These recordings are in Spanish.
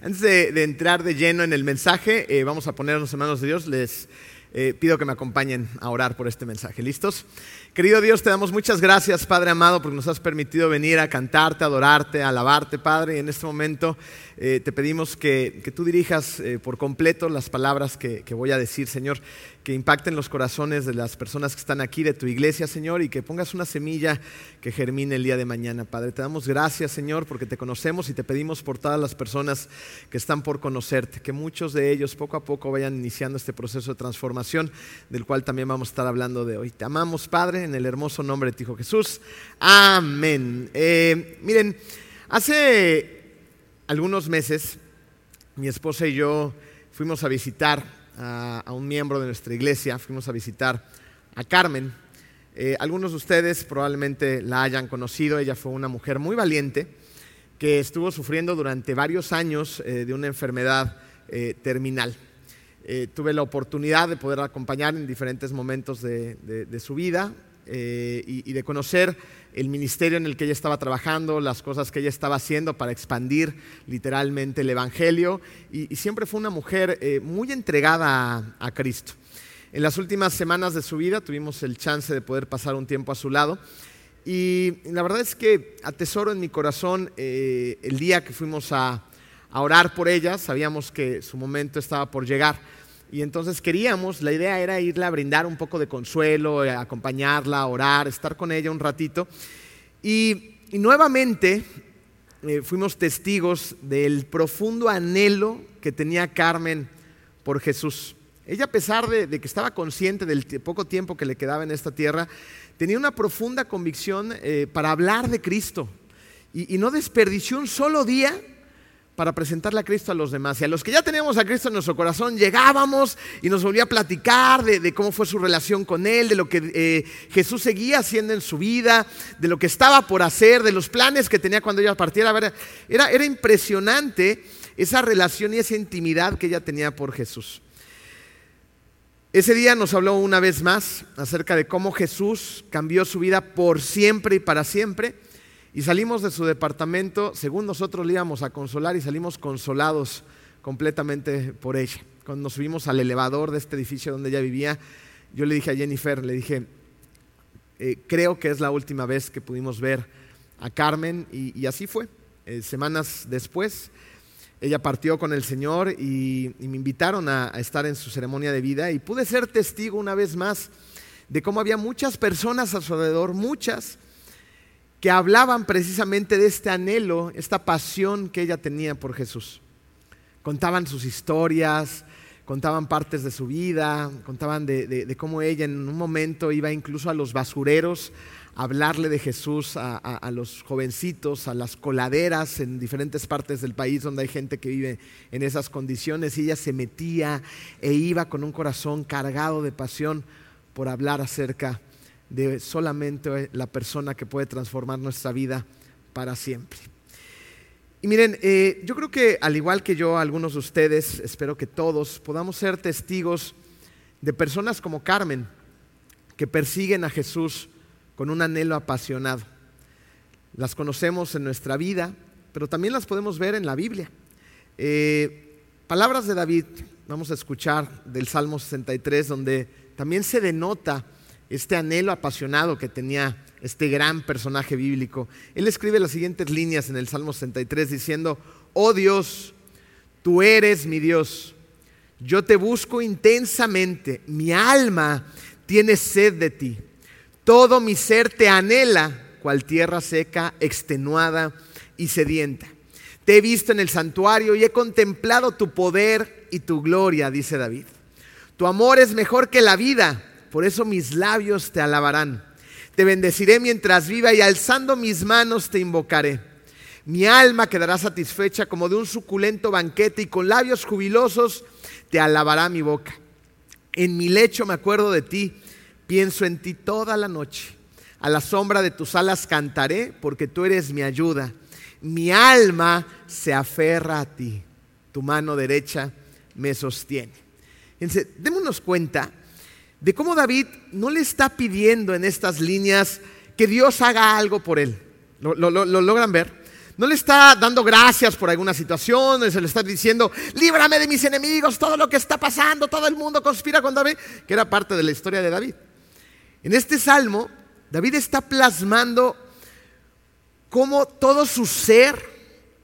Antes de, entrar de lleno en el mensaje, eh, vamos a ponernos en manos de Dios. Les eh, pido que me acompañen a orar por este mensaje. ¿Listos? Querido Dios, te damos muchas gracias, Padre amado, porque nos has permitido venir a cantarte, a adorarte, a alabarte, Padre. Y en este momento eh, te pedimos que, tú dirijas por completo las palabras que, que, voy a decir, Señor, que impacten los corazones de las personas que están aquí, de tu iglesia, Señor, y que pongas una semilla que germine el día de mañana, Padre. Te damos gracias, Señor, porque te conocemos y te pedimos por todas las personas que están por conocerte, que muchos de ellos poco a poco vayan iniciando este proceso de transformación, del cual también vamos a estar hablando de hoy. Te amamos, Padre en el hermoso nombre de Hijo Jesús. Amén. Eh, miren, hace algunos meses mi esposa y yo fuimos a visitar a, un miembro de nuestra iglesia, fuimos a visitar a Carmen. Eh, algunos de ustedes probablemente la hayan conocido, ella fue una mujer muy valiente que estuvo sufriendo durante varios años eh, de una enfermedad terminal. tuve la oportunidad de poder acompañar en diferentes momentos de su vida. Eh, y, de conocer el ministerio en el que ella estaba trabajando, las cosas que ella estaba haciendo para expandir literalmente el Evangelio. Y, siempre fue una mujer eh, muy entregada a, Cristo. En las últimas semanas de su vida tuvimos el chance de poder pasar un tiempo a su lado. Y la verdad es que atesoro en mi corazón eh, el día que fuimos a orar por ella. Sabíamos que su momento estaba por llegar y entonces queríamos, la idea era irla a brindar un poco de consuelo, eh, acompañarla, orar, estar con ella un ratito. Y, nuevamente eh, fuimos testigos del profundo anhelo que tenía Carmen por Jesús. Ella, a pesar de, que estaba consciente del poco tiempo que le quedaba en esta tierra, tenía una profunda convicción eh, para hablar de Cristo. y no desperdició un solo día para presentarle a Cristo a los demás. Y a los que ya teníamos a Cristo en nuestro corazón, llegábamos y nos volvía a platicar de, cómo fue su relación con Él, de lo que eh, Jesús seguía haciendo en su vida, de lo que estaba por hacer, de los planes que tenía cuando ella partiera. Era, era impresionante esa relación y esa intimidad que ella tenía por Jesús. Ese día nos habló una vez más acerca de cómo Jesús cambió su vida por siempre y para siempre y salimos de su departamento, según nosotros le íbamos a consolar y salimos consolados completamente por ella. Cuando nos subimos al elevador de este edificio donde ella vivía, yo le dije a Jennifer, le dije, eh, creo que es la última vez que pudimos ver a Carmen y, así fue. Eh, semanas después, ella partió con el Señor y, me invitaron a, a estar en su ceremonia de vida y pude ser testigo una vez más de cómo había muchas personas a su alrededor, muchas, que hablaban precisamente de este anhelo, esta pasión que ella tenía por Jesús. Contaban sus historias, contaban partes de su vida, contaban de, cómo ella en un momento iba incluso a los basureros a hablarle de Jesús a, los jovencitos, a las coladeras en diferentes partes del país donde hay gente que vive en esas condiciones y ella se metía e iba con un corazón cargado de pasión por hablar acerca de solamente la persona que puede transformar nuestra vida para siempre. Y miren, eh, yo creo que al igual que yo, algunos de ustedes, espero que todos, podamos ser testigos de personas como Carmen, que persiguen a Jesús con un anhelo apasionado. Las conocemos en nuestra vida, pero también las podemos ver en la Biblia. Eh, palabras de David, vamos a escuchar del Salmo 63, donde también se denota este anhelo apasionado que tenía este gran personaje bíblico. Él escribe las siguientes líneas en el Salmo 63 diciendo, oh Dios, tú eres mi Dios, yo te busco intensamente, mi alma tiene sed de ti, todo mi ser te anhela, cual tierra seca, extenuada y sedienta. Te he visto en el santuario y he contemplado tu poder y tu gloria, dice David. Tu amor es mejor que la vida por eso mis labios te alabarán. Te bendeciré mientras viva y alzando mis manos te invocaré. Mi alma quedará satisfecha como de un suculento banquete y con labios jubilosos te alabará mi boca. En mi lecho me acuerdo de ti, pienso en ti toda la noche. A la sombra de tus alas cantaré porque tú eres mi ayuda. Mi alma se aferra a ti, tu mano derecha me sostiene. démonos cuenta de cómo David no le está pidiendo en estas líneas que Dios haga algo por él. ¿Lo, logran ver? no le está dando gracias por alguna situación, se le está diciendo, líbrame de mis enemigos, todo lo que está pasando, todo el mundo conspira con David, que era parte de la historia de David. En este salmo, David está plasmando cómo todo su ser,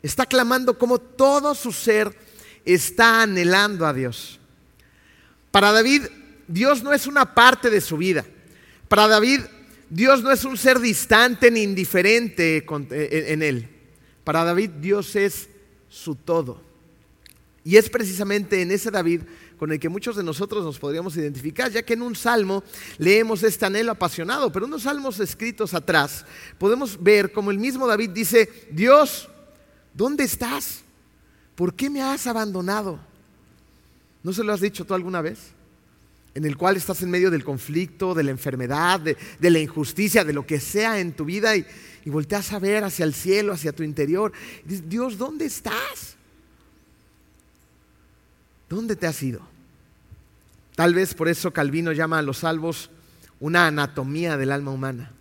está clamando cómo todo su ser está anhelando a Dios. Para David, Dios no es una parte de su vida. Para David, Dios no es un ser distante ni indiferente en él. Para David, Dios es su todo. Y es precisamente en ese David con el que muchos de nosotros nos podríamos identificar, ya que en un salmo leemos este anhelo apasionado, pero unos salmos escritos atrás podemos ver como el mismo David dice, Dios, ¿dónde estás? ¿Por qué me has abandonado? ¿No se lo has dicho tú alguna vez? En el cual estás en medio del conflicto, de la enfermedad, de, la injusticia, de lo que sea en tu vida y, y volteas a ver hacia el cielo, hacia tu interior. Dices, Dios, ¿dónde estás? ¿Dónde te has ido? Tal vez por eso Calvino llama a los salmos una anatomía del alma humana.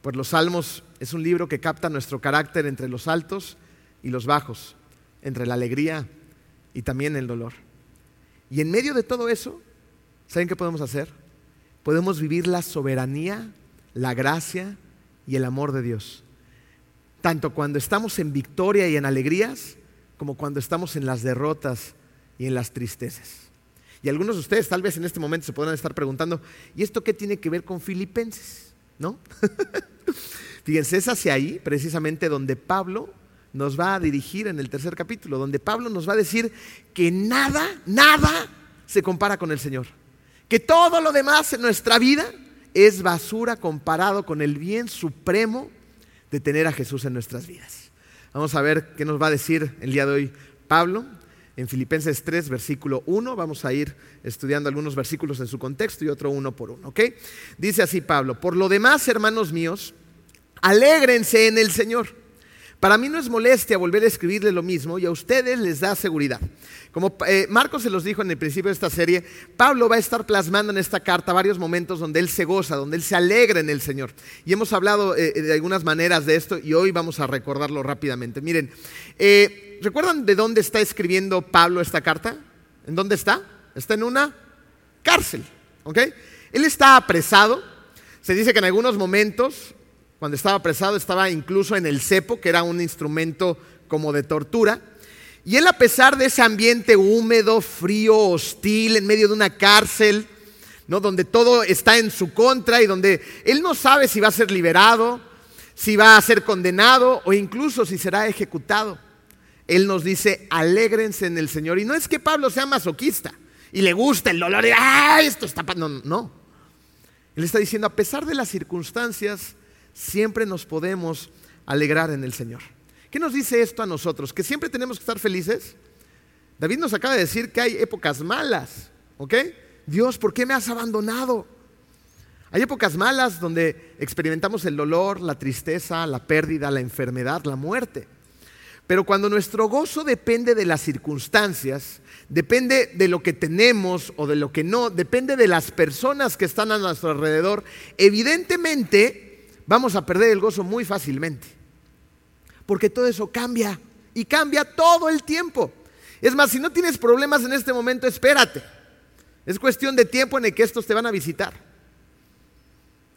Pues los salmos es un libro que capta nuestro carácter entre los altos y los bajos, entre la alegría y también el dolor. Y en medio de todo eso, ¿saben qué podemos hacer? Podemos vivir la soberanía, la gracia y el amor de Dios. Tanto cuando estamos en victoria y en alegrías, como cuando estamos en las derrotas y en las tristezas. Y algunos de ustedes tal vez en este momento se podrán estar preguntando, ¿y esto qué tiene que ver con Filipenses? ¿No? Fíjense, es hacia ahí precisamente donde Pablo nos va a dirigir en el tercer capítulo, donde Pablo nos va a decir que nada, nada se compara con el Señor. Que todo lo demás en nuestra vida es basura comparado con el bien supremo de tener a Jesús en nuestras vidas. Vamos a ver qué nos va a decir el día de hoy Pablo en Filipenses 3, versículo 1. Vamos a ir estudiando algunos versículos en su contexto y otro uno por uno, ¿ok? Dice así Pablo, por lo demás, hermanos míos, alégrense en el Señor. Para mí no es molestia volver a escribirle lo mismo y a ustedes les da seguridad. Como eh, Marcos se los dijo en el principio de esta serie, Pablo va a estar plasmando en esta carta varios momentos donde él se goza, donde él se alegra en el Señor. Y hemos hablado eh, de algunas maneras de esto y hoy vamos a recordarlo rápidamente. Miren, eh, ¿recuerdan de dónde está escribiendo Pablo esta carta? ¿En dónde está? Está en una cárcel. ¿ok? Él está apresado. Se dice que en algunos momentos cuando estaba apresado estaba incluso en el cepo, que era un instrumento como de tortura. Y él a pesar de ese ambiente húmedo, frío, hostil, en medio de una cárcel, ¿no? donde todo está en su contra y donde él no sabe si va a ser liberado, si va a ser condenado o incluso si será ejecutado. Él nos dice, alégrense en el Señor. Y no es que Pablo sea masoquista y le gusta el dolor y, ¡ah, esto está... No, no. Él está diciendo, a pesar de las circunstancias, siempre nos podemos alegrar en el Señor. ¿Qué nos dice esto a nosotros? ¿Que siempre tenemos que estar felices? David nos acaba de decir que hay épocas malas, ¿ok? Dios, ¿por qué me has abandonado? Hay épocas malas donde experimentamos el dolor, la tristeza, la pérdida, la enfermedad, la muerte. Pero cuando nuestro gozo depende de las circunstancias, depende de lo que tenemos o de lo que no, depende de las personas que están a nuestro alrededor, evidentemente vamos a perder el gozo muy fácilmente. Porque todo eso cambia y cambia todo el tiempo. Es más, si no tienes problemas en este momento, espérate. Es cuestión de tiempo en el que estos te van a visitar.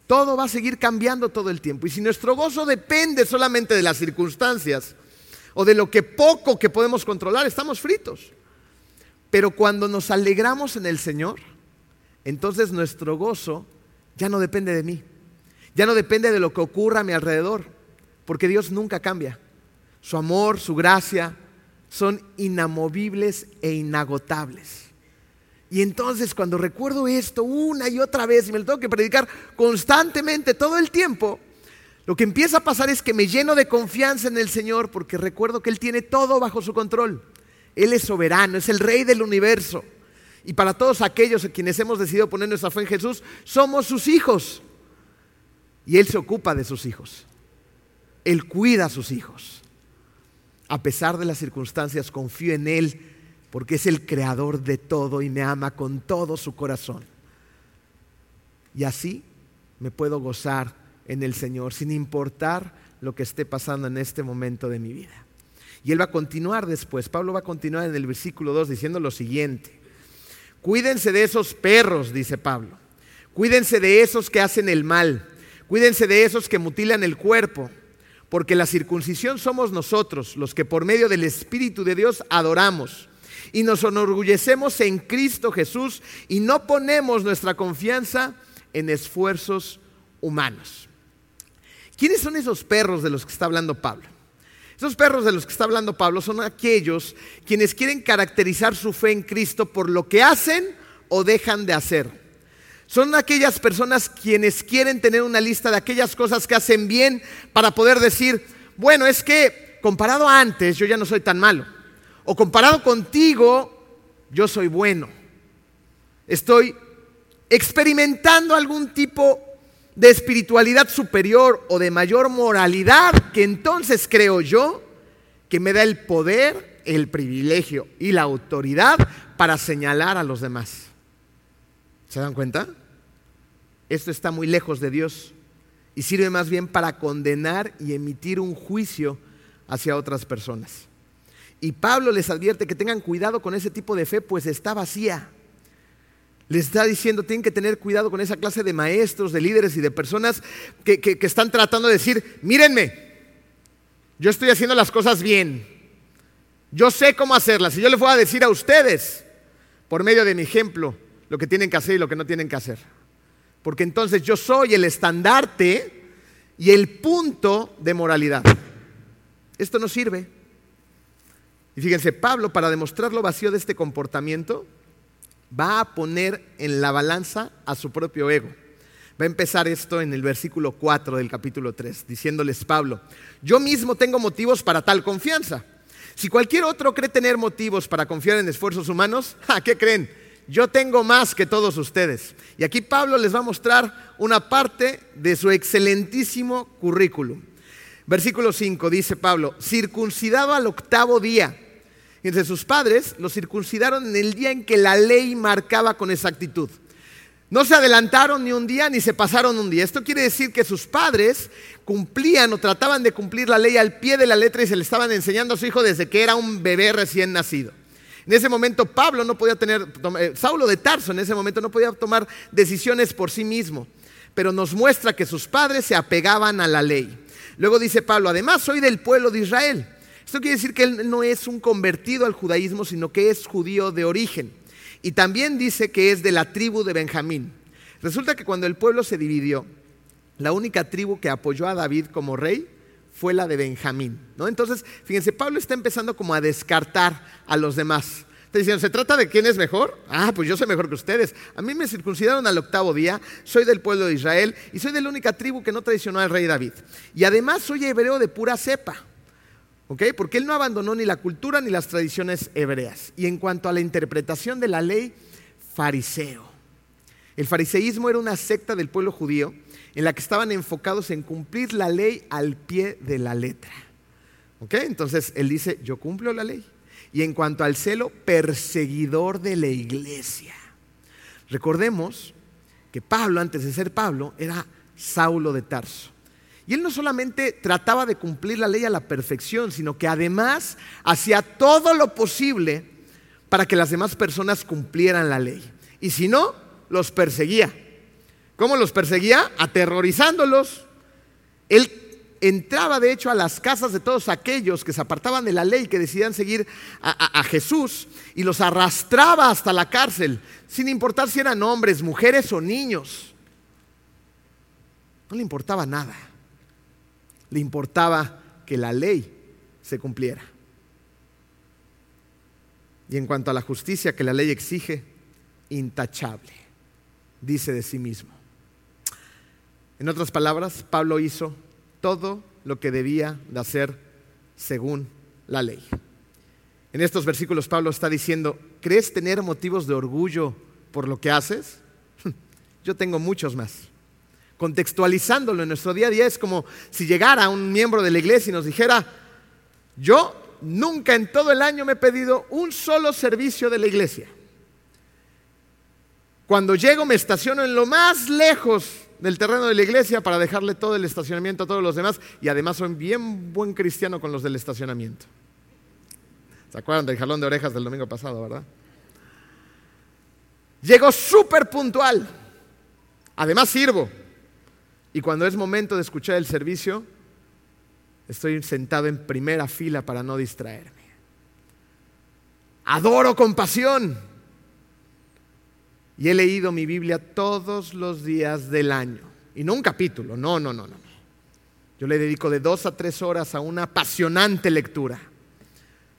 Todo va a seguir cambiando todo el tiempo. Y si nuestro gozo depende solamente de las circunstancias o de lo que poco que podemos controlar, estamos fritos. Pero cuando nos alegramos en el Señor, entonces nuestro gozo ya no depende de mí. Ya no depende de lo que ocurra a mi alrededor, porque Dios nunca cambia. Su amor, su gracia son inamovibles e inagotables. Y entonces cuando recuerdo esto una y otra vez y me lo tengo que predicar constantemente todo el tiempo, lo que empieza a pasar es que me lleno de confianza en el Señor porque recuerdo que Él tiene todo bajo su control. Él es soberano, es el rey del universo. Y para todos aquellos a quienes hemos decidido poner nuestra fe en Jesús, somos sus hijos. Y Él se ocupa de sus hijos. Él cuida a sus hijos. A pesar de las circunstancias, confío en Él porque es el creador de todo y me ama con todo su corazón. Y así me puedo gozar en el Señor, sin importar lo que esté pasando en este momento de mi vida. Y él va a continuar después. Pablo va a continuar en el versículo 2 diciendo lo siguiente. Cuídense de esos perros, dice Pablo. Cuídense de esos que hacen el mal. Cuídense de esos que mutilan el cuerpo. Porque la circuncisión somos nosotros, los que por medio del Espíritu de Dios adoramos. Y nos enorgullecemos en Cristo Jesús y no ponemos nuestra confianza en esfuerzos humanos. ¿Quiénes son esos perros de los que está hablando Pablo? Esos perros de los que está hablando Pablo son aquellos quienes quieren caracterizar su fe en Cristo por lo que hacen o dejan de hacer. Son aquellas personas quienes quieren tener una lista de aquellas cosas que hacen bien para poder decir, bueno, es que comparado a antes yo ya no soy tan malo. O comparado contigo, yo soy bueno. Estoy experimentando algún tipo de espiritualidad superior o de mayor moralidad, que entonces creo yo que me da el poder, el privilegio y la autoridad para señalar a los demás. ¿Se dan cuenta? Esto está muy lejos de Dios y sirve más bien para condenar y emitir un juicio hacia otras personas. Y Pablo les advierte que tengan cuidado con ese tipo de fe, pues está vacía. Les está diciendo, tienen que tener cuidado con esa clase de maestros, de líderes y de personas que, están tratando de decir, mírenme, yo estoy haciendo las cosas bien, yo sé cómo hacerlas y yo les voy a decir a ustedes, por medio de mi ejemplo, lo que tienen que hacer y lo que no tienen que hacer. Porque entonces yo soy el estandarte y el punto de moralidad. Esto no sirve. Y fíjense, Pablo, para demostrar lo vacío de este comportamiento, va a poner en la balanza a su propio ego. Va a empezar esto en el versículo 4 del capítulo 3, diciéndoles Pablo, yo mismo tengo motivos para tal confianza. Si cualquier otro cree tener motivos para confiar en esfuerzos humanos, ¿a qué creen? Yo tengo más que todos ustedes. Y aquí Pablo les va a mostrar una parte de su excelentísimo currículum. Versículo 5 dice Pablo, circuncidado al octavo día entre sus padres los circuncidaron en el día en que la ley marcaba con exactitud. No se adelantaron ni un día ni se pasaron un día. Esto quiere decir que sus padres cumplían o trataban de cumplir la ley al pie de la letra y se le estaban enseñando a su hijo desde que era un bebé recién nacido. En ese momento Pablo no podía tener, eh, Saulo de Tarso en ese momento no podía tomar decisiones por sí mismo, pero nos muestra que sus padres se apegaban a la ley. Luego dice Pablo, además soy del pueblo de Israel. Esto quiere decir que él no es un convertido al judaísmo, sino que es judío de origen. Y también dice que es de la tribu de Benjamín. Resulta que cuando el pueblo se dividió, la única tribu que apoyó a David como rey fue la de Benjamín. ¿no? Entonces, fíjense, Pablo está empezando como a descartar a los demás. Está diciendo, ¿se trata de quién es mejor? Ah, pues yo soy mejor que ustedes. A mí me circuncidaron al octavo día, soy del pueblo de Israel y soy de la única tribu que no traicionó al rey David. Y además soy hebreo de pura cepa. Porque él no abandonó ni la cultura ni las tradiciones hebreas. Y en cuanto a la interpretación de la ley, fariseo. El fariseísmo era una secta del pueblo judío en la que estaban enfocados en cumplir la ley al pie de la letra. Entonces él dice, yo cumplo la ley. Y en cuanto al celo, perseguidor de la iglesia. Recordemos que Pablo, antes de ser Pablo, era Saulo de Tarso. Y él no solamente trataba de cumplir la ley a la perfección, sino que además hacía todo lo posible para que las demás personas cumplieran la ley. Y si no, los perseguía. ¿Cómo los perseguía? Aterrorizándolos. Él entraba de hecho a las casas de todos aquellos que se apartaban de la ley, que decidían seguir a, a, Jesús, y los arrastraba hasta la cárcel, sin importar si eran hombres, mujeres o niños. No le importaba nada le importaba que la ley se cumpliera. Y en cuanto a la justicia que la ley exige, intachable, dice de sí mismo. En otras palabras, Pablo hizo todo lo que debía de hacer según la ley. En estos versículos Pablo está diciendo, ¿crees tener motivos de orgullo por lo que haces? Yo tengo muchos más contextualizándolo en nuestro día a día, es como si llegara un miembro de la iglesia y nos dijera, yo nunca en todo el año me he pedido un solo servicio de la iglesia. Cuando llego me estaciono en lo más lejos del terreno de la iglesia para dejarle todo el estacionamiento a todos los demás y además soy bien buen cristiano con los del estacionamiento. ¿Se acuerdan del jalón de orejas del domingo pasado, verdad? Llego súper puntual. Además sirvo. Y cuando es momento de escuchar el servicio, estoy sentado en primera fila para no distraerme. Adoro con pasión. Y he leído mi Biblia todos los días del año. Y no un capítulo, no, no, no, no. Yo le dedico de dos a tres horas a una apasionante lectura.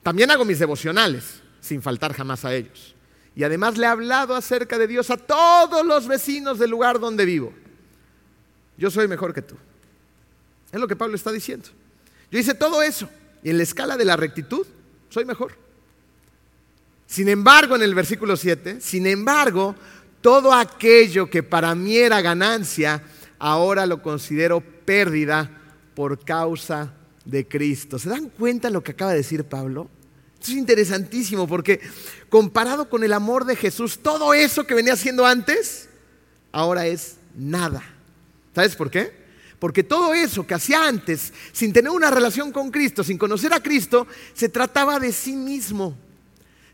También hago mis devocionales, sin faltar jamás a ellos. Y además le he hablado acerca de Dios a todos los vecinos del lugar donde vivo. Yo soy mejor que tú. Es lo que Pablo está diciendo. Yo hice todo eso. Y en la escala de la rectitud, soy mejor. Sin embargo, en el versículo 7, sin embargo, todo aquello que para mí era ganancia, ahora lo considero pérdida por causa de Cristo. ¿Se dan cuenta lo que acaba de decir Pablo? Esto es interesantísimo porque comparado con el amor de Jesús, todo eso que venía haciendo antes, ahora es nada. ¿Sabes por qué? Porque todo eso que hacía antes, sin tener una relación con Cristo, sin conocer a Cristo, se trataba de sí mismo.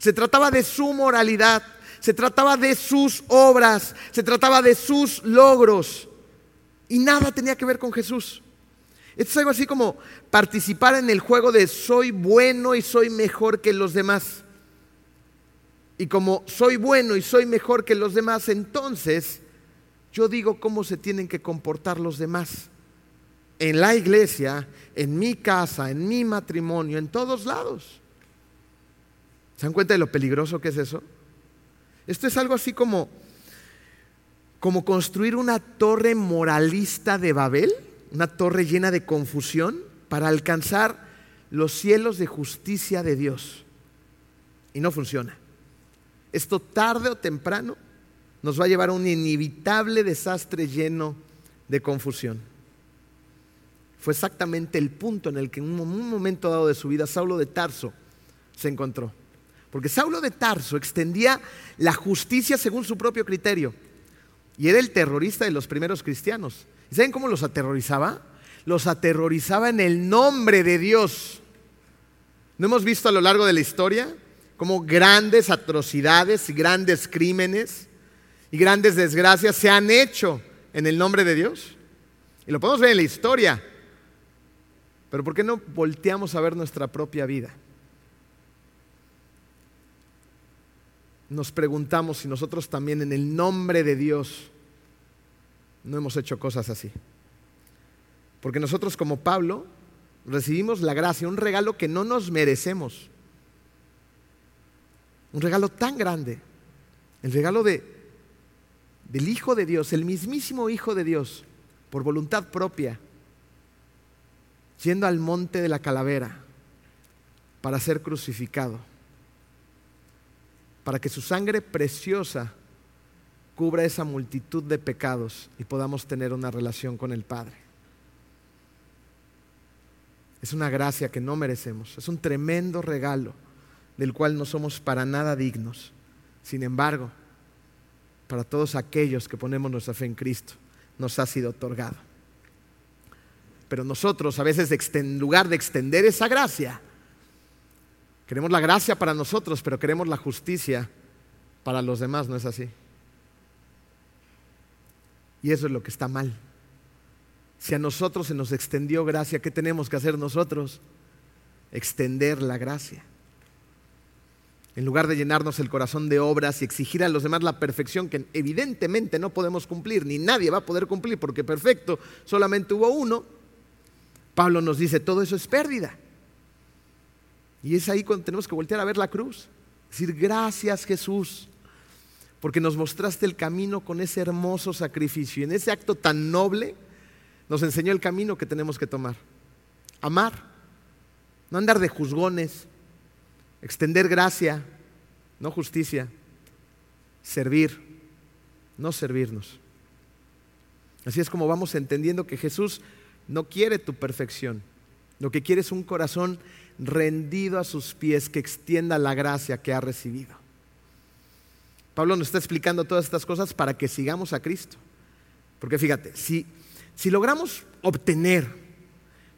Se trataba de su moralidad, se trataba de sus obras, se trataba de sus logros. Y nada tenía que ver con Jesús. Esto es algo así como participar en el juego de soy bueno y soy mejor que los demás. Y como soy bueno y soy mejor que los demás, entonces yo digo cómo se tienen que comportar los demás. En la iglesia, en mi casa, en mi matrimonio, en todos lados. ¿Se dan cuenta de lo peligroso que es eso? Esto es algo así como, como construir una torre moralista de Babel una torre llena de confusión para alcanzar los cielos de justicia de Dios. Y no funciona. Esto tarde o temprano nos va a llevar a un inevitable desastre lleno de confusión. Fue exactamente el punto en el que en un momento dado de su vida Saulo de Tarso se encontró. Porque Saulo de Tarso extendía la justicia según su propio criterio y era el terrorista de los primeros cristianos. ¿Saben cómo los aterrorizaba? Los aterrorizaba en el nombre de Dios. ¿No hemos visto a lo largo de la historia cómo grandes atrocidades y grandes crímenes y grandes desgracias se han hecho en el nombre de Dios? Y lo podemos ver en la historia. Pero ¿por qué no volteamos a ver nuestra propia vida? Nos preguntamos si nosotros también en el nombre de Dios no hemos hecho cosas así. Porque nosotros como Pablo recibimos la gracia, un regalo que no nos merecemos. Un regalo tan grande. El regalo de, del Hijo de Dios, el mismísimo Hijo de Dios, por voluntad propia, yendo al monte de la calavera para ser crucificado, para que su sangre preciosa cubra esa multitud de pecados y podamos tener una relación con el Padre. Es una gracia que no merecemos, es un tremendo regalo del cual no somos para nada dignos. Sin embargo, para todos aquellos que ponemos nuestra fe en Cristo, nos ha sido otorgado. Pero nosotros a veces en lugar de extender esa gracia, queremos la gracia para nosotros, pero queremos la justicia para los demás, ¿no es así? Y eso es lo que está mal. Si a nosotros se nos extendió gracia, ¿qué tenemos que hacer nosotros? Extender la gracia. En lugar de llenarnos el corazón de obras y exigir a los demás la perfección que evidentemente no podemos cumplir, ni nadie va a poder cumplir porque perfecto solamente hubo uno, Pablo nos dice, todo eso es pérdida. Y es ahí cuando tenemos que voltear a ver la cruz. Decir, gracias Jesús porque nos mostraste el camino con ese hermoso sacrificio. Y en ese acto tan noble nos enseñó el camino que tenemos que tomar. Amar, no andar de juzgones, extender gracia, no justicia, servir, no servirnos. Así es como vamos entendiendo que Jesús no quiere tu perfección, lo que quiere es un corazón rendido a sus pies que extienda la gracia que ha recibido. Pablo nos está explicando todas estas cosas para que sigamos a Cristo. Porque fíjate, si, si logramos obtener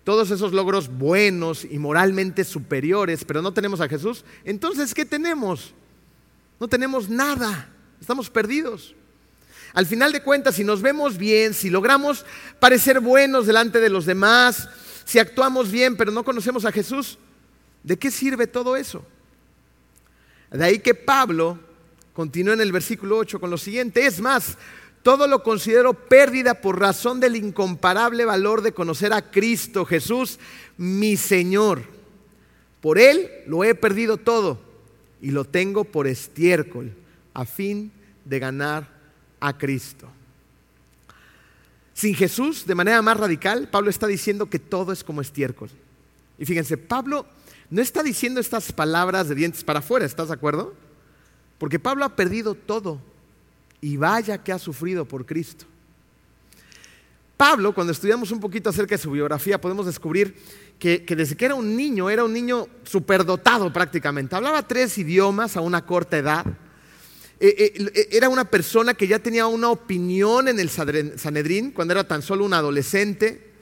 todos esos logros buenos y moralmente superiores, pero no tenemos a Jesús, entonces ¿qué tenemos? No tenemos nada, estamos perdidos. Al final de cuentas, si nos vemos bien, si logramos parecer buenos delante de los demás, si actuamos bien pero no conocemos a Jesús, ¿de qué sirve todo eso? De ahí que Pablo continúa en el versículo 8 con lo siguiente, es más, todo lo considero pérdida por razón del incomparable valor de conocer a Cristo Jesús, mi Señor. Por Él lo he perdido todo y lo tengo por estiércol, a fin de ganar a Cristo. Sin Jesús, de manera más radical, Pablo está diciendo que todo es como estiércol. Y fíjense, Pablo no está diciendo estas palabras de dientes para afuera, ¿estás de acuerdo? Porque Pablo ha perdido todo y vaya que ha sufrido por Cristo. Pablo, cuando estudiamos un poquito acerca de su biografía, podemos descubrir que, desde que era un niño, era un niño superdotado prácticamente. Hablaba tres idiomas a una corta edad. Eh, eh, eh, era una persona que ya tenía una opinión en el Sanedrín cuando era tan solo un adolescente.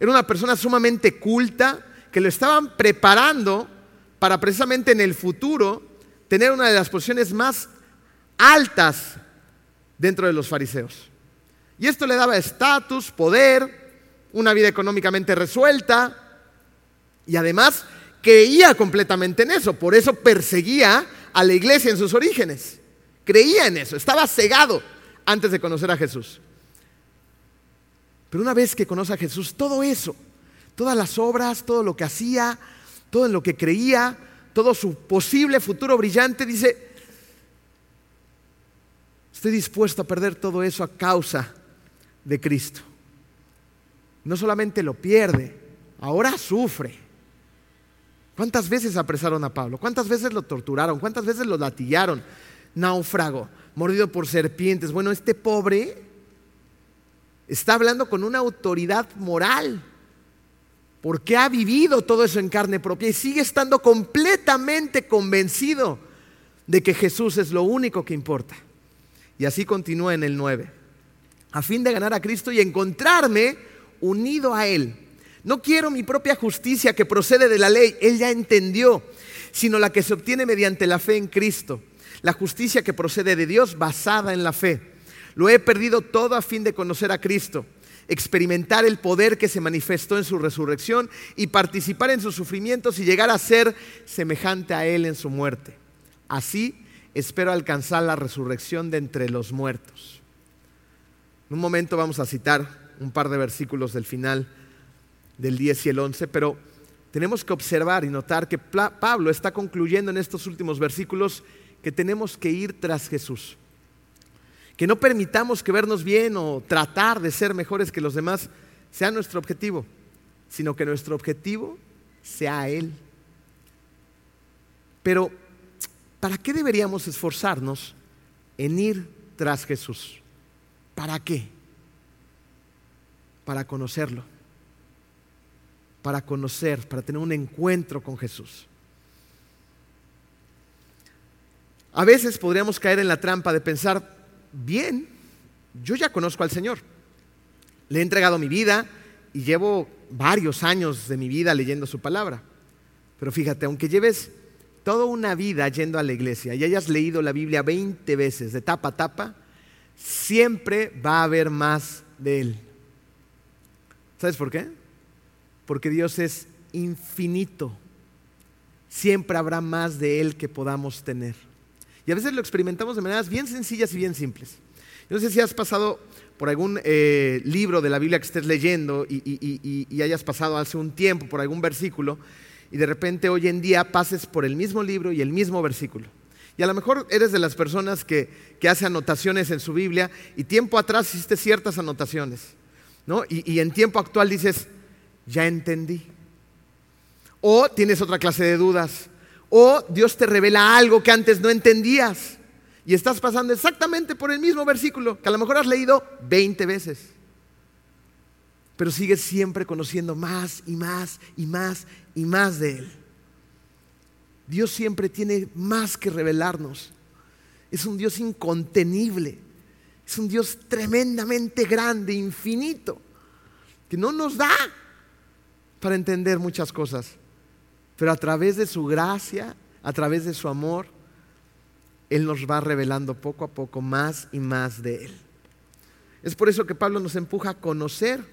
Era una persona sumamente culta que lo estaban preparando para precisamente en el futuro tener una de las posiciones más altas dentro de los fariseos. Y esto le daba estatus, poder, una vida económicamente resuelta y además creía completamente en eso. Por eso perseguía a la iglesia en sus orígenes. Creía en eso, estaba cegado antes de conocer a Jesús. Pero una vez que conoce a Jesús, todo eso, todas las obras, todo lo que hacía, todo lo que creía, todo su posible futuro brillante, dice, estoy dispuesto a perder todo eso a causa de Cristo. No solamente lo pierde, ahora sufre. ¿Cuántas veces apresaron a Pablo? ¿Cuántas veces lo torturaron? ¿Cuántas veces lo latillaron? náufrago, mordido por serpientes. Bueno, este pobre está hablando con una autoridad moral, porque ha vivido todo eso en carne propia y sigue estando completamente convencido de que Jesús es lo único que importa. Y así continúa en el 9, a fin de ganar a Cristo y encontrarme unido a Él. No quiero mi propia justicia que procede de la ley, Él ya entendió, sino la que se obtiene mediante la fe en Cristo la justicia que procede de Dios basada en la fe. Lo he perdido todo a fin de conocer a Cristo, experimentar el poder que se manifestó en su resurrección y participar en sus sufrimientos y llegar a ser semejante a Él en su muerte. Así espero alcanzar la resurrección de entre los muertos. En un momento vamos a citar un par de versículos del final del 10 y el 11, pero tenemos que observar y notar que Pablo está concluyendo en estos últimos versículos que tenemos que ir tras Jesús. Que no permitamos que vernos bien o tratar de ser mejores que los demás sea nuestro objetivo, sino que nuestro objetivo sea Él. Pero, ¿para qué deberíamos esforzarnos en ir tras Jesús? ¿Para qué? Para conocerlo, para conocer, para tener un encuentro con Jesús. A veces podríamos caer en la trampa de pensar, bien, yo ya conozco al Señor, le he entregado mi vida y llevo varios años de mi vida leyendo su palabra. Pero fíjate, aunque lleves toda una vida yendo a la iglesia y hayas leído la Biblia 20 veces de tapa a tapa, siempre va a haber más de Él. ¿Sabes por qué? Porque Dios es infinito. Siempre habrá más de Él que podamos tener. Y a veces lo experimentamos de maneras bien sencillas y bien simples. no sé si has pasado por algún eh, libro de la Biblia que estés leyendo y, hayas pasado hace un tiempo por algún versículo y de repente hoy en día pases por el mismo libro y el mismo versículo. Y a lo mejor eres de las personas que, que hace anotaciones en su Biblia y tiempo atrás hiciste ciertas anotaciones. ¿no? y en tiempo actual dices, ya entendí. O tienes otra clase de dudas o Dios te revela algo que antes no entendías y estás pasando exactamente por el mismo versículo que a lo mejor has leído 20 veces. Pero sigues siempre conociendo más y más y más y más de Él. Dios siempre tiene más que revelarnos. Es un Dios incontenible. Es un Dios tremendamente grande, infinito, que no nos da para entender muchas cosas, pero a través de su gracia, a través de su amor, Él nos va revelando poco a poco más y más de Él. Es por eso que Pablo nos empuja a conocer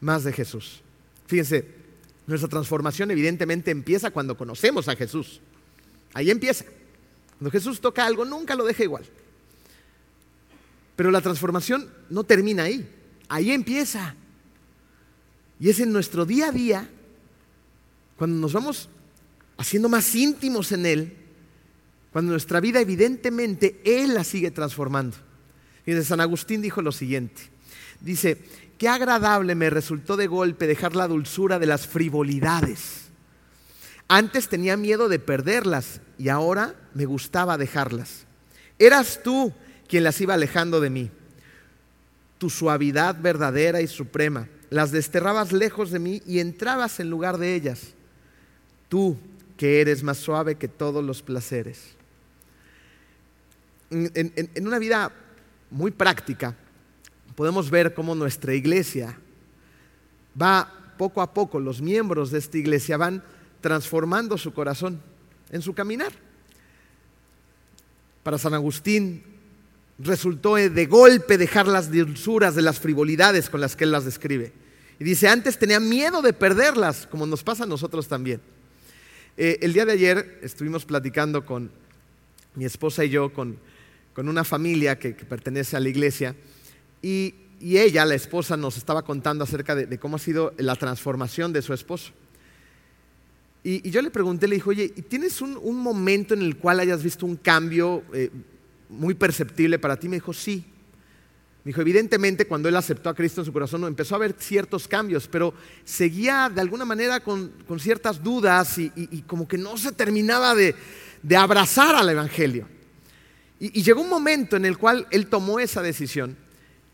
más de Jesús. Fíjense, nuestra transformación evidentemente empieza cuando conocemos a Jesús. Ahí empieza. Cuando Jesús toca algo, nunca lo deja igual. Pero la transformación no termina ahí. Ahí empieza. Y es en nuestro día a día, cuando nos vamos haciendo más íntimos en Él, cuando nuestra vida evidentemente Él la sigue transformando. San Agustín dijo lo siguiente. Dice, qué agradable me resultó de golpe dejar la dulzura de las frivolidades. Antes tenía miedo de perderlas y ahora me gustaba dejarlas. Eras tú quien las iba alejando de mí. Tu suavidad verdadera y suprema. Las desterrabas lejos de mí y entrabas en lugar de ellas. Tú, que eres más suave que todos los placeres. En, una vida muy práctica, podemos ver cómo nuestra iglesia va poco a poco, los miembros de esta iglesia van transformando su corazón en su caminar. Para San Agustín resultó de golpe dejar las dulzuras de las frivolidades con las que él las describe. Y dice, antes tenía miedo de perderlas, como nos pasa a nosotros también. Eh, el día de ayer estuvimos platicando con mi esposa y yo, con con una familia que, pertenece a la iglesia y, ella, la esposa, nos estaba contando acerca de, cómo ha sido la transformación de su esposo. Y, yo le pregunté, le dije, oye, ¿tienes un, momento en el cual hayas visto un cambio eh, muy perceptible para ti? Me dijo, sí. Dijo, evidentemente cuando él aceptó a Cristo en su corazón empezó a haber ciertos cambios, pero seguía de alguna manera con, ciertas dudas y, como que no se terminaba de abrazar al Evangelio. Y, llegó un momento en el cual él tomó esa decisión.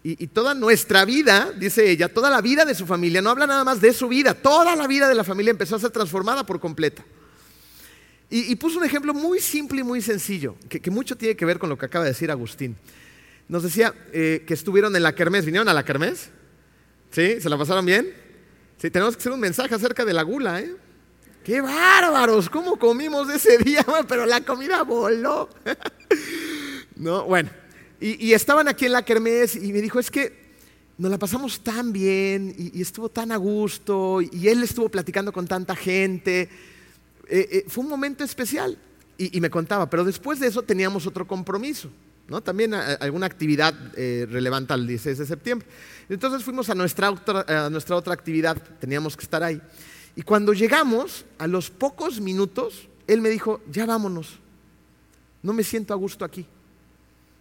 Y, toda nuestra vida, dice ella, toda la vida de su familia, no habla nada más de su vida, toda la vida de la familia empezó a ser transformada por completa. Y, puso un ejemplo muy simple y muy sencillo, que, mucho tiene que ver con lo que acaba de decir Agustín. Nos decía eh, que estuvieron en la kermés, ¿vinieron a la kermés? ¿Sí? ¿Se la pasaron bien? Sí, tenemos que hacer un mensaje acerca de la gula, ¿eh? ¡Qué bárbaros! ¿Cómo comimos ese día? Pero la comida voló. ¿No? Bueno, y, estaban aquí en la kermés y me dijo, es que nos la pasamos tan bien y, estuvo tan a gusto y él estuvo platicando con tanta gente. Eh, eh, fue un momento especial y, me contaba, pero después de eso teníamos otro compromiso, ¿no? También alguna actividad eh, relevante al 16 de septiembre. Entonces fuimos a nuestra, a nuestra otra actividad, teníamos que estar ahí. Y cuando llegamos, a los pocos minutos, él me dijo, ya vámonos, no me siento a gusto aquí.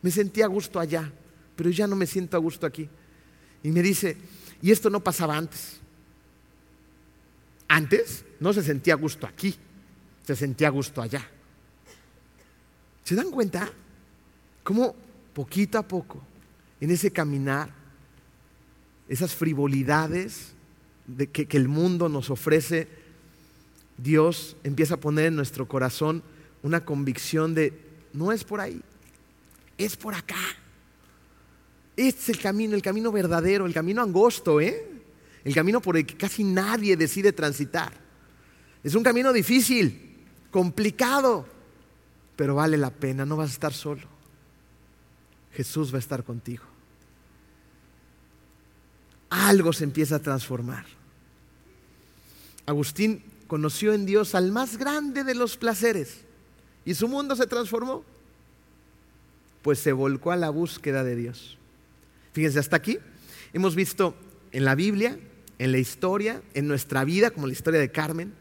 Me sentía a gusto allá, pero ya no me siento a gusto aquí. Y me dice, y esto no pasaba antes. Antes no se sentía a gusto aquí, se sentía a gusto allá. ¿Se dan cuenta? Cómo poquito a poco, en ese caminar, esas frivolidades de que, que el mundo nos ofrece, Dios empieza a poner en nuestro corazón una convicción de, no es por ahí, es por acá. Este es el camino, el camino verdadero, el camino angosto, ¿eh? El camino por el que casi nadie decide transitar. Es un camino difícil, complicado, pero vale la pena, no vas a estar solo. Jesús va a estar contigo. Algo se empieza a transformar. Agustín conoció en Dios al más grande de los placeres y su mundo se transformó pues se volcó a la búsqueda de Dios. Fíjense, hasta aquí hemos visto en la Biblia, en la historia, en nuestra vida, como la historia de Carmen,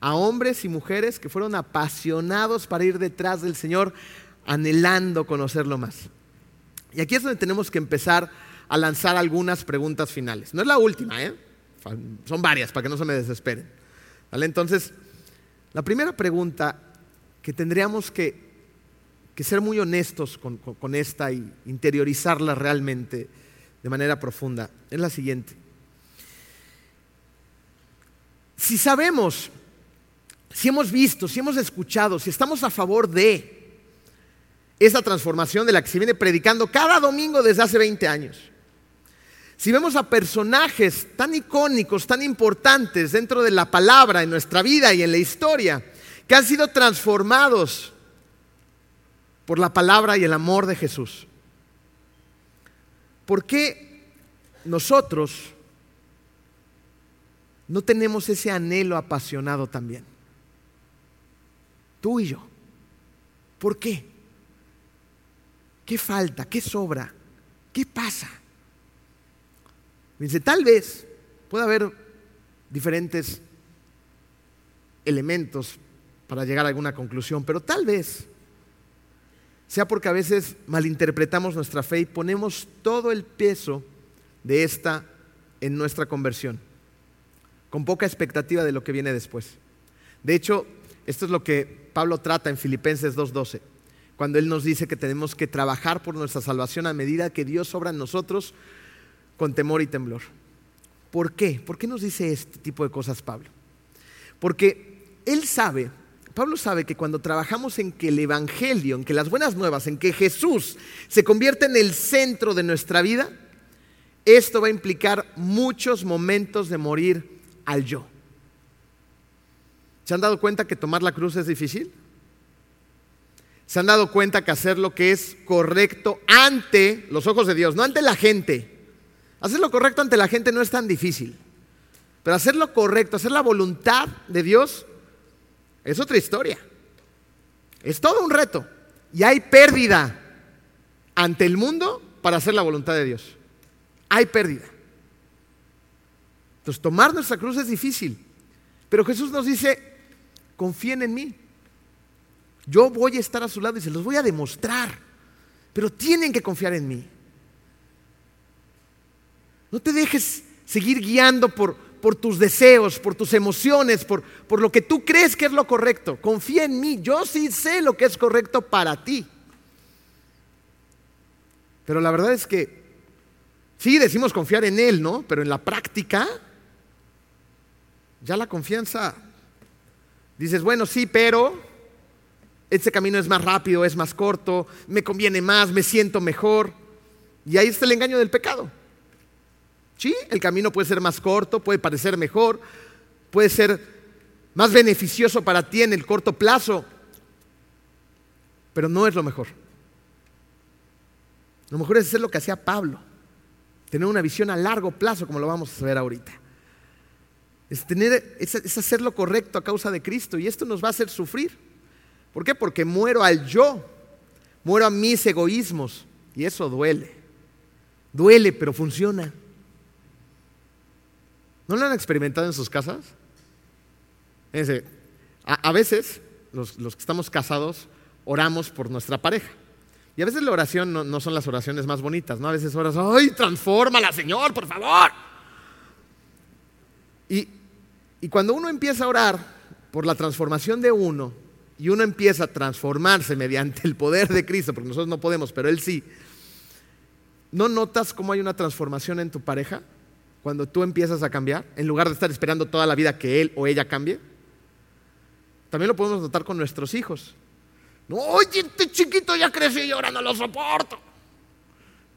a hombres y mujeres que fueron apasionados para ir detrás del Señor, anhelando conocerlo más. Y aquí es donde tenemos que empezar a lanzar algunas preguntas finales. No es la última, ¿eh? son varias para que no se me desesperen. Entonces, la primera pregunta que tendríamos que que ser muy honestos con, esta y interiorizarla realmente de manera profunda es la siguiente. Si sabemos, si hemos visto, si hemos escuchado, si estamos a favor de esa transformación de la que se viene predicando cada domingo desde hace 20 años. Si vemos a personajes tan icónicos, tan importantes dentro de la palabra, en nuestra vida y en la historia, que han sido transformados por la palabra y el amor de Jesús. ¿Por qué nosotros no tenemos ese anhelo apasionado también? Tú y yo. ¿Por qué? ¿Qué falta? ¿Qué sobra? ¿Qué pasa? Dice, tal vez puede haber diferentes elementos para llegar a alguna conclusión, pero tal vez sea porque a veces malinterpretamos nuestra fe y ponemos todo el peso de esta en nuestra conversión, con poca expectativa de lo que viene después. De hecho, esto es lo que Pablo trata en Filipenses 2.12, cuando él nos dice que tenemos que trabajar por nuestra salvación a medida que Dios obra en nosotros con temor y temblor. ¿Por qué? ¿Por qué nos dice este tipo de cosas Pablo? Porque él sabe Pablo sabe que cuando trabajamos en que el Evangelio, en que las buenas nuevas, en que Jesús se convierte en el centro de nuestra vida, esto va a implicar muchos momentos de morir al yo. ¿Se han dado cuenta que tomar la cruz es difícil? ¿Se han dado cuenta que hacer lo que es correcto ante los ojos de Dios, no ante la gente? Hacer lo correcto ante la gente no es tan difícil. Pero hacer lo correcto, hacer la voluntad de Dios, es otra historia. Es todo un reto. Y hay pérdida ante el mundo para hacer la voluntad de Dios. Hay pérdida. Entonces, tomar nuestra cruz es difícil. Pero Jesús nos dice, confíen en mí. Yo voy a estar a su lado y se los voy a demostrar. Pero tienen que confiar en mí. No te dejes seguir guiando por, por tus deseos, por tus emociones, por, por lo que tú crees que es lo correcto. Confía en mí, yo sí sé lo que es correcto para ti. Pero la verdad es que sí decimos confiar en Él, ¿no? Pero en la práctica, ya la confianza, dices, bueno, sí, pero este camino es más rápido, es más corto, me conviene más, me siento mejor. Y ahí está el engaño del pecado. Sí, el camino puede ser más corto, puede parecer mejor, puede ser más beneficioso para ti en el corto plazo, pero no es lo mejor. Lo mejor es hacer lo que hacía Pablo, tener una visión a largo plazo, como lo vamos a ver ahorita. Es, tener, es, es hacer lo correcto a causa de Cristo y esto nos va a hacer sufrir. ¿Por qué? Porque muero al yo, muero a mis egoísmos y eso duele. Duele, pero funciona. ¿No lo han experimentado en sus casas? a, veces los, que estamos casados oramos por nuestra pareja. Y a veces la oración no, son las oraciones más bonitas, ¿no? A veces oras, ¡ay, transfórmala, Señor, por favor! Y, y cuando uno empieza a orar por la transformación de uno, y uno empieza a transformarse mediante el poder de Cristo, porque nosotros no podemos, pero Él sí, ¿no notas cómo hay una transformación en tu pareja? cuando tú empiezas a cambiar, en lugar de estar esperando toda la vida que él o ella cambie? También lo podemos notar con nuestros hijos. No, oye, este chiquito ya creció y ahora no lo soporto.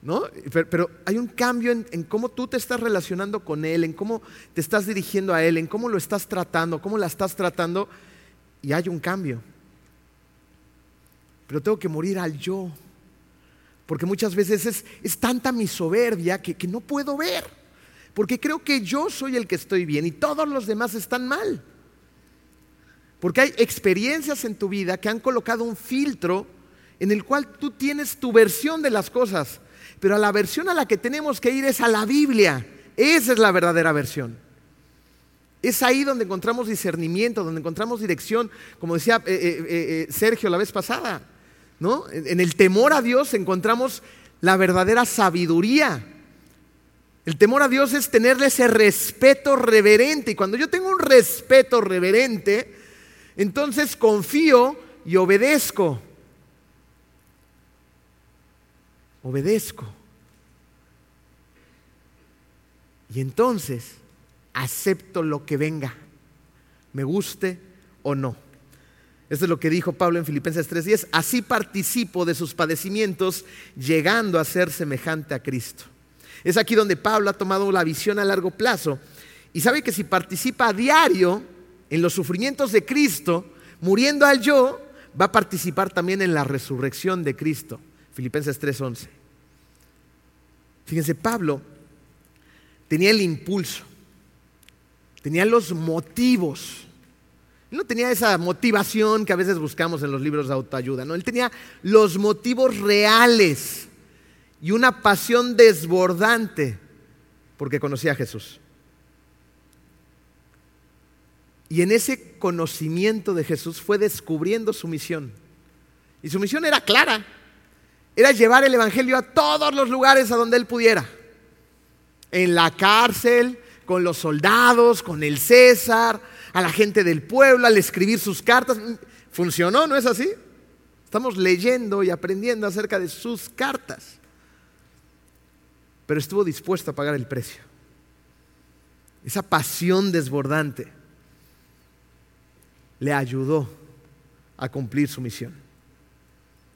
¿No? Pero, hay un cambio en, en, cómo tú te estás relacionando con él, en cómo te estás dirigiendo a él, en cómo lo estás tratando, cómo la estás tratando, y hay un cambio. Pero tengo que morir al yo, porque muchas veces es, es tanta mi soberbia que, que no puedo ver porque creo que yo soy el que estoy bien y todos los demás están mal. Porque hay experiencias en tu vida que han colocado un filtro en el cual tú tienes tu versión de las cosas, pero a la versión a la que tenemos que ir es a la Biblia. Esa es la verdadera versión. Es ahí donde encontramos discernimiento, donde encontramos dirección, como decía eh, eh, eh, Sergio la vez pasada. ¿no? En el temor a Dios encontramos la verdadera sabiduría. El temor a Dios es tenerle ese respeto reverente. Y cuando yo tengo un respeto reverente, entonces confío y obedezco. Obedezco. Y entonces acepto lo que venga, me guste o no. Esto es lo que dijo Pablo en Filipenses 3:10. Así participo de sus padecimientos, llegando a ser semejante a Cristo. Es aquí donde Pablo ha tomado la visión a largo plazo y sabe que si participa a diario en los sufrimientos de Cristo, muriendo al yo, va a participar también en la resurrección de Cristo. Filipenses 3:11. Fíjense, Pablo tenía el impulso, tenía los motivos. Él no tenía esa motivación que a veces buscamos en los libros de autoayuda, no, él tenía los motivos reales y una pasión desbordante porque conocía a Jesús. Y en ese conocimiento de Jesús fue descubriendo su misión. Y su misión era clara. Era llevar el Evangelio a todos los lugares a donde él pudiera. En la cárcel, con los soldados, con el César, a la gente del pueblo, al escribir sus cartas. Funcionó, ¿no es así? Estamos leyendo y aprendiendo acerca de sus cartas. Pero estuvo dispuesto a pagar el precio. Esa pasión desbordante le ayudó a cumplir su misión.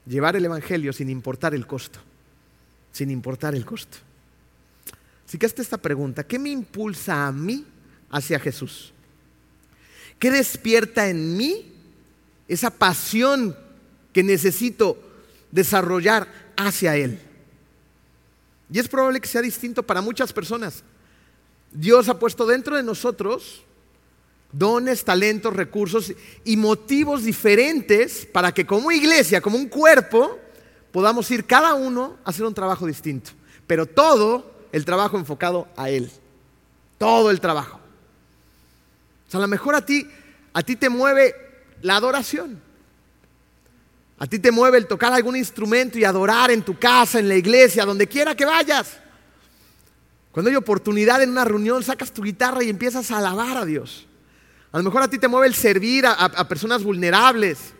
Llevar el Evangelio sin importar el costo, sin importar el costo. Así que hasta esta pregunta, ¿qué me impulsa a mí hacia Jesús? ¿Qué despierta en mí esa pasión que necesito desarrollar hacia Él? Y es probable que sea distinto para muchas personas. Dios ha puesto dentro de nosotros dones, talentos, recursos y motivos diferentes para que como iglesia, como un cuerpo, podamos ir cada uno a hacer un trabajo distinto. Pero todo el trabajo enfocado a Él. Todo el trabajo. O sea, a lo mejor a ti, a ti te mueve la adoración. A ti te mueve el tocar algún instrumento y adorar en tu casa, en la iglesia, donde quiera que vayas. Cuando hay oportunidad en una reunión, sacas tu guitarra y empiezas a alabar a Dios. A lo mejor a ti te mueve el servir a, personas vulnerables.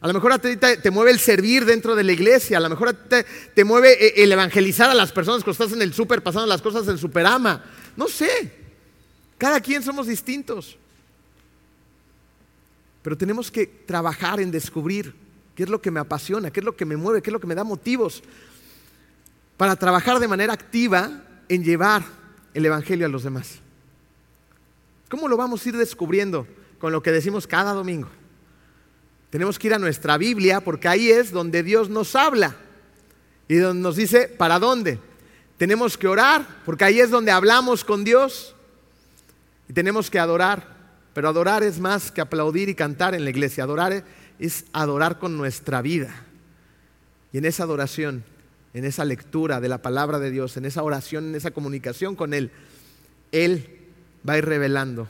A lo mejor a ti te, mueve el servir dentro de la iglesia. A lo mejor a ti te, mueve eh, el evangelizar a las personas que estás en el súper pasando las cosas en superama. No sé. Cada quien somos distintos. Pero tenemos que trabajar en descubrir qué es lo que me apasiona, qué es lo que me mueve, qué es lo que me da motivos para trabajar de manera activa en llevar el Evangelio a los demás. ¿Cómo lo vamos a ir descubriendo? Con lo que decimos cada domingo. Tenemos que ir a nuestra Biblia porque ahí es donde Dios nos habla y donde nos dice para dónde. Tenemos que orar porque ahí es donde hablamos con Dios y tenemos que adorar. Pero adorar es más que aplaudir y cantar en la iglesia. Adorar es adorar con nuestra vida. Y en esa adoración, en esa lectura de la palabra de Dios, en esa oración, en esa comunicación con Él, Él va a ir revelando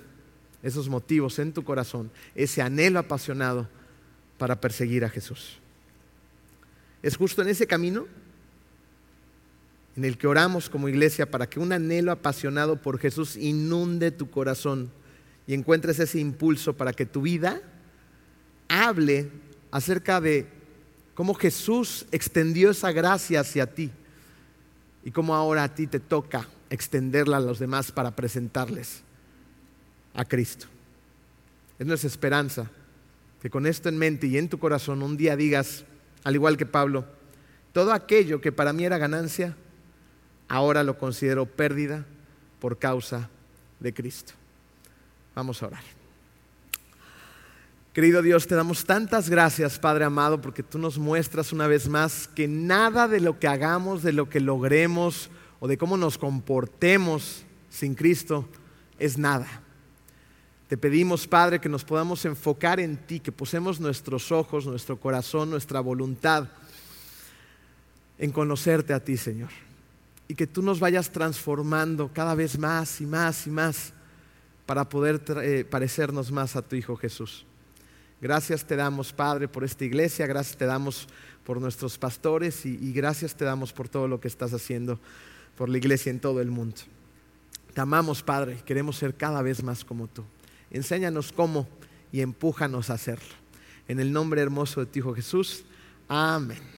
esos motivos en tu corazón, ese anhelo apasionado para perseguir a Jesús. Es justo en ese camino en el que oramos como iglesia para que un anhelo apasionado por Jesús inunde tu corazón y encuentres ese impulso para que tu vida hable acerca de cómo Jesús extendió esa gracia hacia ti y cómo ahora a ti te toca extenderla a los demás para presentarles a Cristo. Es nuestra esperanza que con esto en mente y en tu corazón un día digas, al igual que Pablo, todo aquello que para mí era ganancia, ahora lo considero pérdida por causa de Cristo. Vamos a orar. Querido Dios, te damos tantas gracias, Padre amado, porque tú nos muestras una vez más que nada de lo que hagamos, de lo que logremos, o de cómo nos comportemos sin Cristo es nada. Te pedimos, Padre, que nos podamos enfocar en ti, que posemos nuestros ojos, nuestro corazón, nuestra voluntad en conocerte a ti, Señor. Y que tú nos vayas transformando cada vez más y más y más para poder eh, parecernos más a tu Hijo Jesús. Gracias te damos, Padre, por esta iglesia, gracias te damos por nuestros pastores y gracias te damos por todo lo que estás haciendo por la iglesia en todo el mundo. Te amamos, Padre, queremos ser cada vez más como tú. Enséñanos cómo y empújanos a hacerlo. En el nombre hermoso de tu Hijo Jesús. Amén.